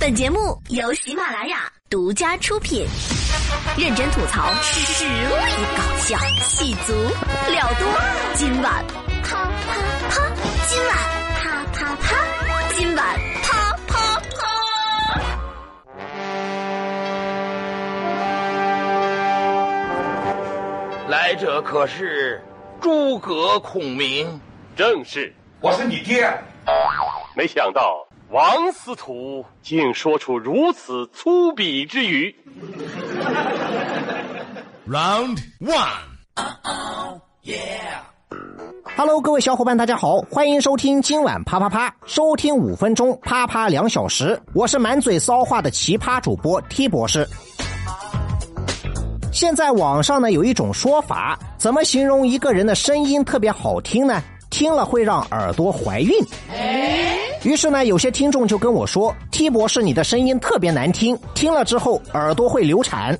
本节目由喜马拉雅独家出品，认真吐槽，实力搞笑，戏足了多。今晚啪啪啪，今晚啪啪啪，今晚啪啪啪。来者可是诸葛孔明？正是，我是你爹。没想到王司徒竟说出如此粗鄙之语。Round one。Hello，各位小伙伴，大家好，欢迎收听今晚啪啪啪，收听五分钟，啪啪两小时。我是满嘴骚话的奇葩主播 T 博士。现在网上呢有一种说法，怎么形容一个人的声音特别好听呢？听了会让耳朵怀孕。于是呢，有些听众就跟我说：“T 博士，你的声音特别难听，听了之后耳朵会流产。”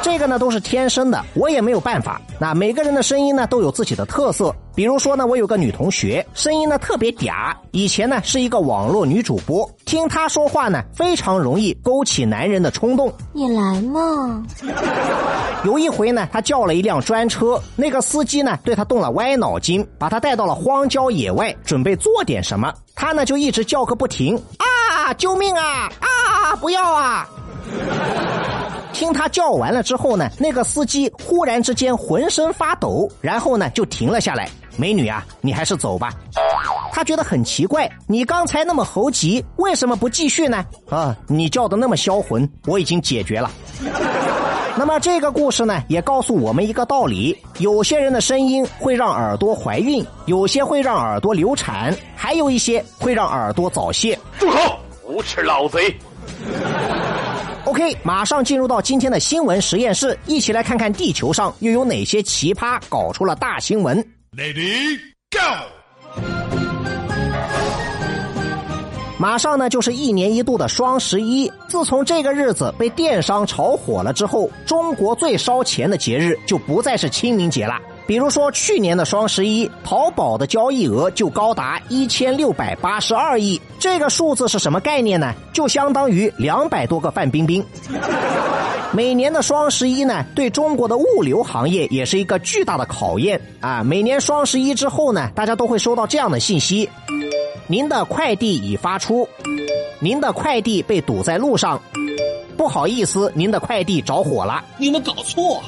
这个呢都是天生的，我也没有办法。那每个人的声音呢都有自己的特色，比如说呢，我有个女同学，声音呢特别嗲，以前呢是一个网络女主播，听她说话呢非常容易勾起男人的冲动。你来嘛？有一回呢，她叫了一辆专车，那个司机呢对她动了歪脑筋，把她带到了荒郊野外，准备做点什么，她呢就一直叫个不停啊！救命啊！啊！不要啊！听他叫完了之后呢，那个司机忽然之间浑身发抖，然后呢就停了下来。美女啊，你还是走吧。他觉得很奇怪，你刚才那么猴急，为什么不继续呢？啊，你叫的那么销魂，我已经解决了。那么这个故事呢，也告诉我们一个道理：有些人的声音会让耳朵怀孕，有些会让耳朵流产，还有一些会让耳朵早泄。住口！无耻老贼！OK，马上进入到今天的新闻实验室，一起来看看地球上又有哪些奇葩搞出了大新闻。Lady Go。马上呢就是一年一度的双十一，自从这个日子被电商炒火了之后，中国最烧钱的节日就不再是清明节了。比如说去年的双十一，淘宝的交易额就高达一千六百八十二亿，这个数字是什么概念呢？就相当于两百多个范冰冰。每年的双十一呢，对中国的物流行业也是一个巨大的考验啊！每年双十一之后呢，大家都会收到这样的信息：您的快递已发出，您的快递被堵在路上，不好意思，您的快递着火了。你们搞错。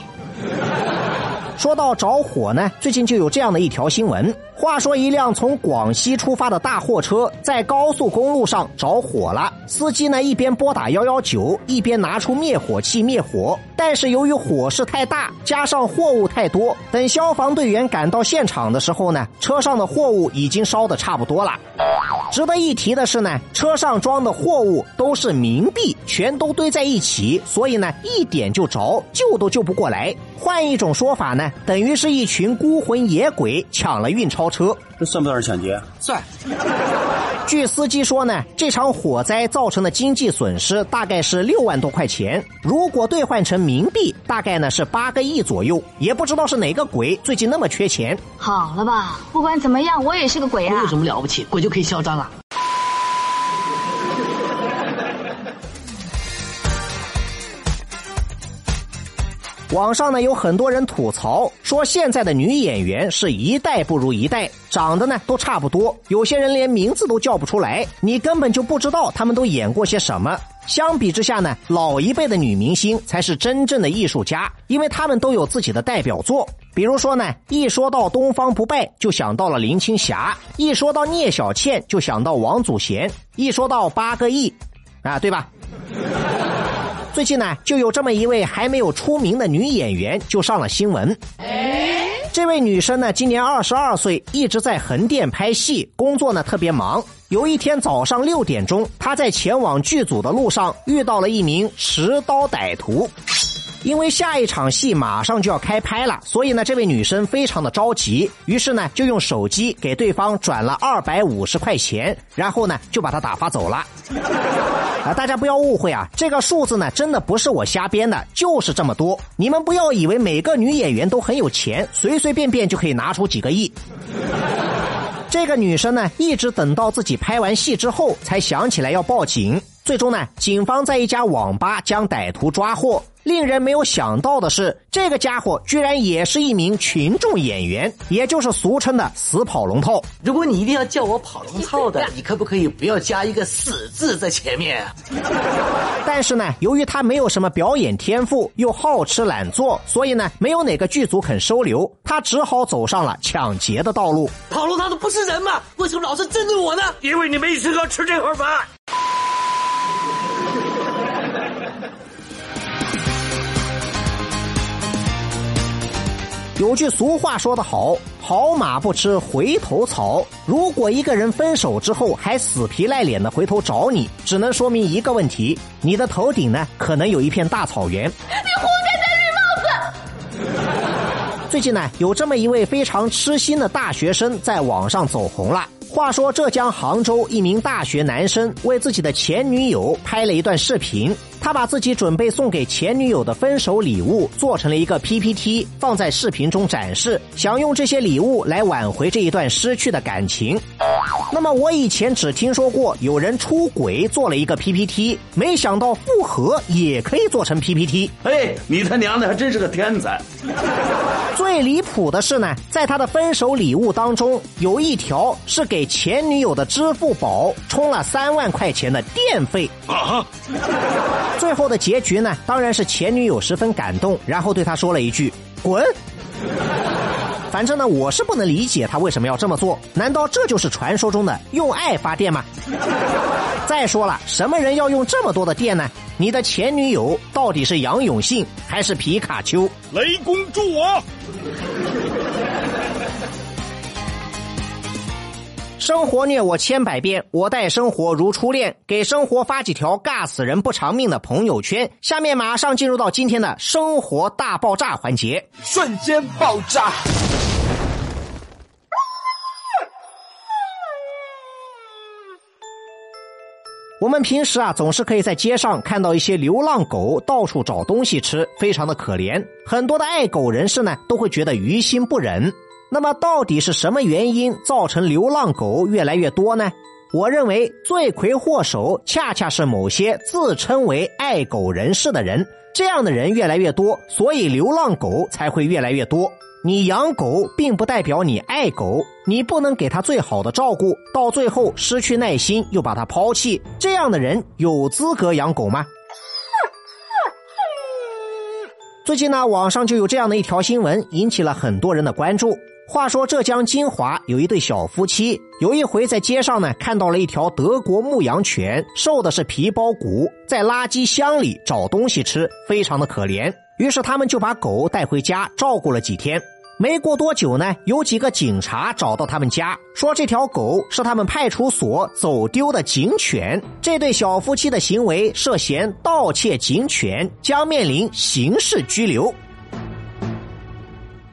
说到着火呢，最近就有这样的一条新闻。话说，一辆从广西出发的大货车在高速公路上着火了，司机呢一边拨打幺幺九，一边拿出灭火器灭火。但是由于火势太大，加上货物太多，等消防队员赶到现场的时候呢，车上的货物已经烧得差不多了。值得一提的是呢，车上装的货物都是冥币，全都堆在一起，所以呢一点就着，救都救不过来。换一种说法呢呢，等于是一群孤魂野鬼抢了运钞车。这算不算是抢劫？算。据司机说呢，这场火灾造成的经济损失大概是六万多块钱，如果兑换成冥币，大概呢是八个亿左右。也不知道是哪个鬼最近那么缺钱。好了吧，不管怎么样，我也是个鬼啊！有什么了不起？鬼就可以嚣张啊！网上呢有很多人吐槽说，现在的女演员是一代不如一代，长得呢都差不多，有些人连名字都叫不出来，你根本就不知道他们都演过些什么。相比之下呢，老一辈的女明星才是真正的艺术家，因为她们都有自己的代表作。比如说呢，一说到东方不败，就想到了林青霞；一说到聂小倩，就想到王祖贤；一说到八个亿，啊，对吧？最近呢，就有这么一位还没有出名的女演员就上了新闻。这位女生呢，今年二十二岁，一直在横店拍戏，工作呢特别忙。有一天早上六点钟，她在前往剧组的路上遇到了一名持刀歹徒。因为下一场戏马上就要开拍了，所以呢，这位女生非常的着急，于是呢，就用手机给对方转了二百五十块钱，然后呢，就把他打发走了。啊，大家不要误会啊，这个数字呢，真的不是我瞎编的，就是这么多。你们不要以为每个女演员都很有钱，随随便便就可以拿出几个亿。这个女生呢，一直等到自己拍完戏之后，才想起来要报警。最终呢，警方在一家网吧将歹徒抓获。令人没有想到的是，这个家伙居然也是一名群众演员，也就是俗称的死跑龙套。如果你一定要叫我跑龙套的，你可不可以不要加一个“死”字在前面？但是呢，由于他没有什么表演天赋，又好吃懒做，所以呢，没有哪个剧组肯收留他，只好走上了抢劫的道路。跑龙套的不是人吗？为什么老是针对我呢？因为你没资格吃这盒饭。有句俗话说得好：“好马不吃回头草。”如果一个人分手之后还死皮赖脸的回头找你，只能说明一个问题：你的头顶呢，可能有一片大草原。你活该戴绿帽子！最近呢，有这么一位非常痴心的大学生在网上走红了。话说，浙江杭州一名大学男生为自己的前女友拍了一段视频。他把自己准备送给前女友的分手礼物做成了一个 PPT，放在视频中展示，想用这些礼物来挽回这一段失去的感情。那么我以前只听说过有人出轨做了一个 PPT，没想到复合也可以做成 PPT。哎，你他娘的还真是个天才！最离谱的是呢，在他的分手礼物当中，有一条是给前女友的支付宝充了三万块钱的电费啊！最后的结局呢，当然是前女友十分感动，然后对他说了一句“滚”。反正呢，我是不能理解他为什么要这么做。难道这就是传说中的用爱发电吗？再说了，什么人要用这么多的电呢？你的前女友到底是杨永信还是皮卡丘？雷公助我！生活虐我千百遍，我待生活如初恋。给生活发几条尬死人不偿命的朋友圈。下面马上进入到今天的生活大爆炸环节，瞬间爆炸。我们平时啊，总是可以在街上看到一些流浪狗到处找东西吃，非常的可怜。很多的爱狗人士呢，都会觉得于心不忍。那么，到底是什么原因造成流浪狗越来越多呢？我认为罪魁祸首恰恰是某些自称为爱狗人士的人。这样的人越来越多，所以流浪狗才会越来越多。你养狗并不代表你爱狗，你不能给它最好的照顾，到最后失去耐心又把它抛弃，这样的人有资格养狗吗？最近呢，网上就有这样的一条新闻，引起了很多人的关注。话说浙江金华有一对小夫妻，有一回在街上呢看到了一条德国牧羊犬，瘦的是皮包骨，在垃圾箱里找东西吃，非常的可怜。于是他们就把狗带回家照顾了几天。没过多久呢，有几个警察找到他们家，说这条狗是他们派出所走丢的警犬，这对小夫妻的行为涉嫌盗窃警犬，将面临刑事拘留。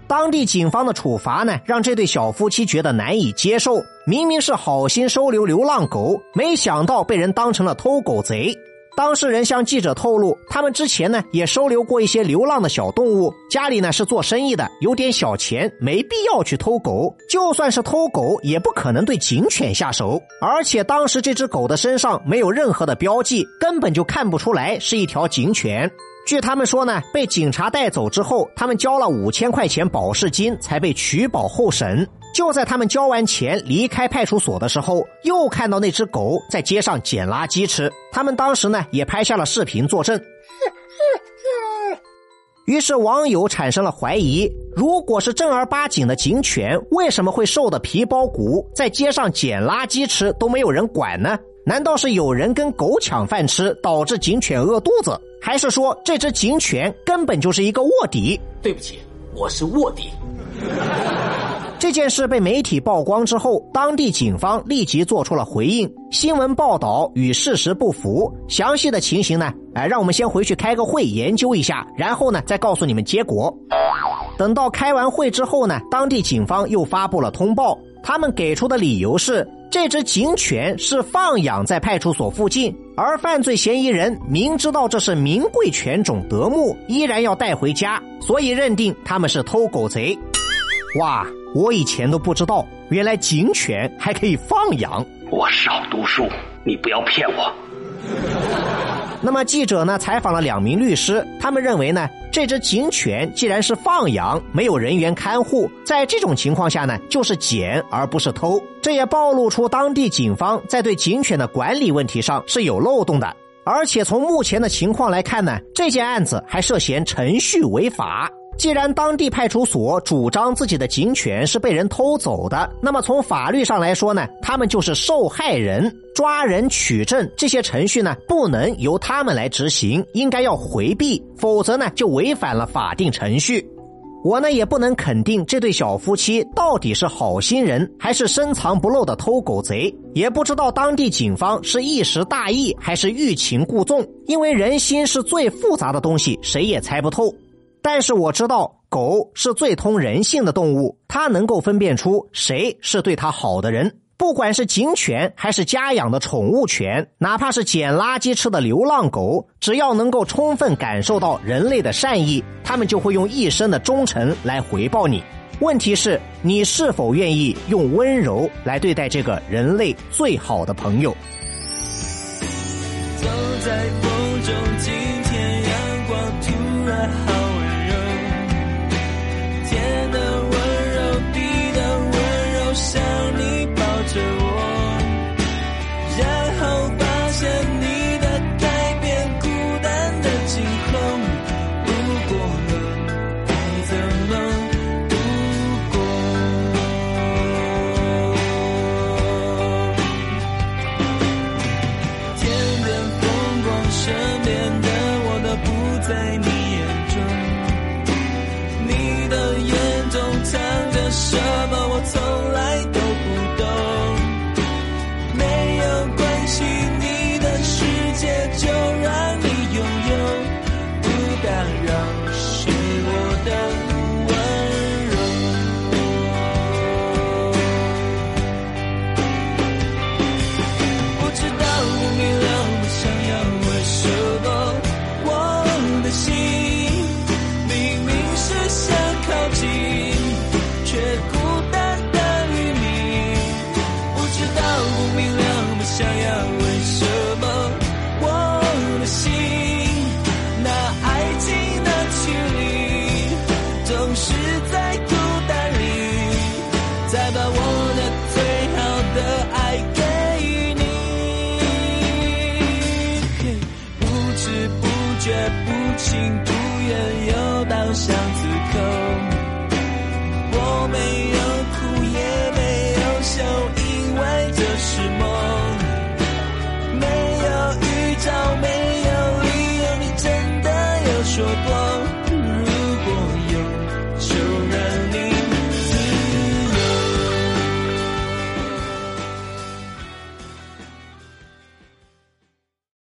当地警方的处罚呢，让这对小夫妻觉得难以接受。明明是好心收留流浪狗，没想到被人当成了偷狗贼。当事人向记者透露，他们之前呢也收留过一些流浪的小动物，家里呢是做生意的，有点小钱，没必要去偷狗。就算是偷狗，也不可能对警犬下手。而且当时这只狗的身上没有任何的标记，根本就看不出来是一条警犬。据他们说呢，被警察带走之后，他们交了五千块钱保释金，才被取保候审。就在他们交完钱离开派出所的时候，又看到那只狗在街上捡垃圾吃。他们当时呢也拍下了视频作证。于是网友产生了怀疑：如果是正儿八经的警犬，为什么会瘦的皮包骨，在街上捡垃圾吃都没有人管呢？难道是有人跟狗抢饭吃，导致警犬饿肚子？还是说这只警犬根本就是一个卧底？对不起，我是卧底。这件事被媒体曝光之后，当地警方立即做出了回应。新闻报道与事实不符，详细的情形呢？哎，让我们先回去开个会研究一下，然后呢再告诉你们结果。等到开完会之后呢，当地警方又发布了通报，他们给出的理由是。这只警犬是放养在派出所附近，而犯罪嫌疑人明知道这是名贵犬种德牧，依然要带回家，所以认定他们是偷狗贼。哇，我以前都不知道，原来警犬还可以放养。我少读书，你不要骗我。那么记者呢采访了两名律师，他们认为呢，这只警犬既然是放养，没有人员看护，在这种情况下呢，就是捡而不是偷。这也暴露出当地警方在对警犬的管理问题上是有漏洞的。而且从目前的情况来看呢，这件案子还涉嫌程序违法。既然当地派出所主张自己的警犬是被人偷走的，那么从法律上来说呢，他们就是受害人，抓人取证这些程序呢，不能由他们来执行，应该要回避，否则呢，就违反了法定程序。我呢也不能肯定这对小夫妻到底是好心人还是深藏不露的偷狗贼，也不知道当地警方是一时大意还是欲擒故纵，因为人心是最复杂的东西，谁也猜不透。但是我知道，狗是最通人性的动物，它能够分辨出谁是对它好的人。不管是警犬还是家养的宠物犬，哪怕是捡垃圾吃的流浪狗，只要能够充分感受到人类的善意，他们就会用一生的忠诚来回报你。问题是，你是否愿意用温柔来对待这个人类最好的朋友？走在风中，今天阳光突然好。